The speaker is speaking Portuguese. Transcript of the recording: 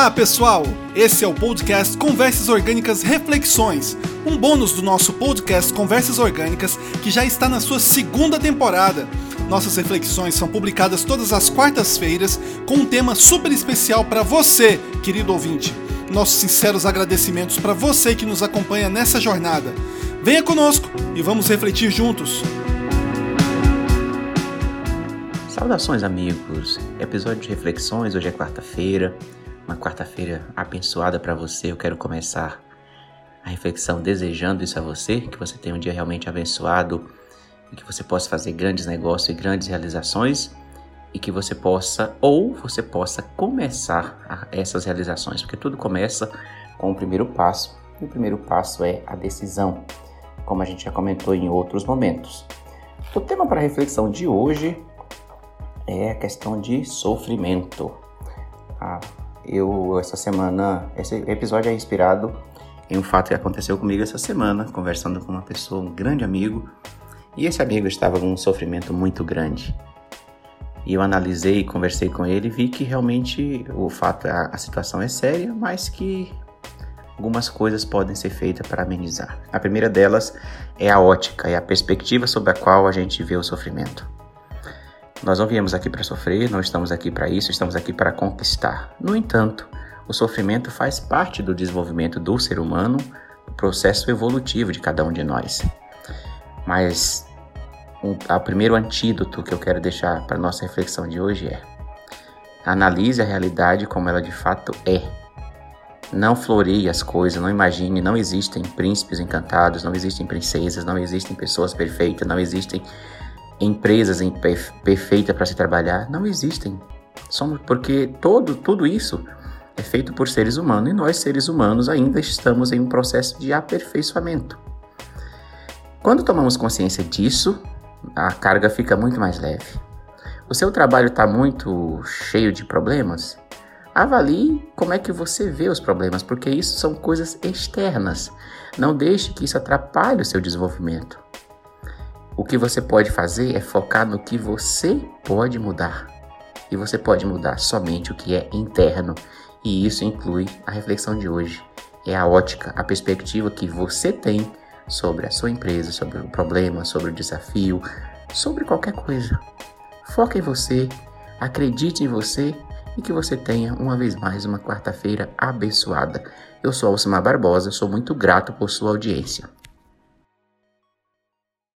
Olá, pessoal! Esse é o podcast Conversas Orgânicas Reflexões, um bônus do nosso podcast Conversas Orgânicas que já está na sua segunda temporada. Nossas reflexões são publicadas todas as quartas-feiras com um tema super especial para você, querido ouvinte. Nossos sinceros agradecimentos para você que nos acompanha nessa jornada. Venha conosco e vamos refletir juntos. Saudações, amigos! Episódio de reflexões, hoje é quarta-feira, uma quarta-feira abençoada para você. Eu quero começar a reflexão desejando isso a você, que você tenha um dia realmente abençoado e que você possa fazer grandes negócios e grandes realizações e que você possa ou você possa começar essas realizações, porque tudo começa com o primeiro passo. E o primeiro passo é a decisão, como a gente já comentou em outros momentos. O tema para reflexão de hoje é a questão de sofrimento. Eu, essa semana, esse episódio é inspirado em um fato que aconteceu comigo essa semana, conversando com uma pessoa, um grande amigo, e esse amigo estava com um sofrimento muito grande. E eu analisei, conversei com ele e vi que realmente o fato, a, a situação é séria, mas que algumas coisas podem ser feitas para amenizar. A primeira delas é a ótica, é a perspectiva sobre a qual a gente vê o sofrimento. Nós não viemos aqui para sofrer, não estamos aqui para isso, estamos aqui para conquistar. No entanto, o sofrimento faz parte do desenvolvimento do ser humano, do processo evolutivo de cada um de nós. Mas um, o primeiro antídoto que eu quero deixar para nossa reflexão de hoje é: analise a realidade como ela de fato é. Não floreie as coisas, não imagine, não existem príncipes encantados, não existem princesas, não existem pessoas perfeitas, não existem empresas perfeitas para se trabalhar não existem. Somos porque todo tudo isso é feito por seres humanos e nós seres humanos ainda estamos em um processo de aperfeiçoamento. Quando tomamos consciência disso, a carga fica muito mais leve. O seu trabalho está muito cheio de problemas? Avalie como é que você vê os problemas, porque isso são coisas externas. Não deixe que isso atrapalhe o seu desenvolvimento. O que você pode fazer é focar no que você pode mudar. E você pode mudar somente o que é interno. E isso inclui a reflexão de hoje. É a ótica, a perspectiva que você tem sobre a sua empresa, sobre o problema, sobre o desafio, sobre qualquer coisa. Foque em você, acredite em você e que você tenha uma vez mais uma quarta-feira abençoada. Eu sou Alcimar Barbosa, sou muito grato por sua audiência.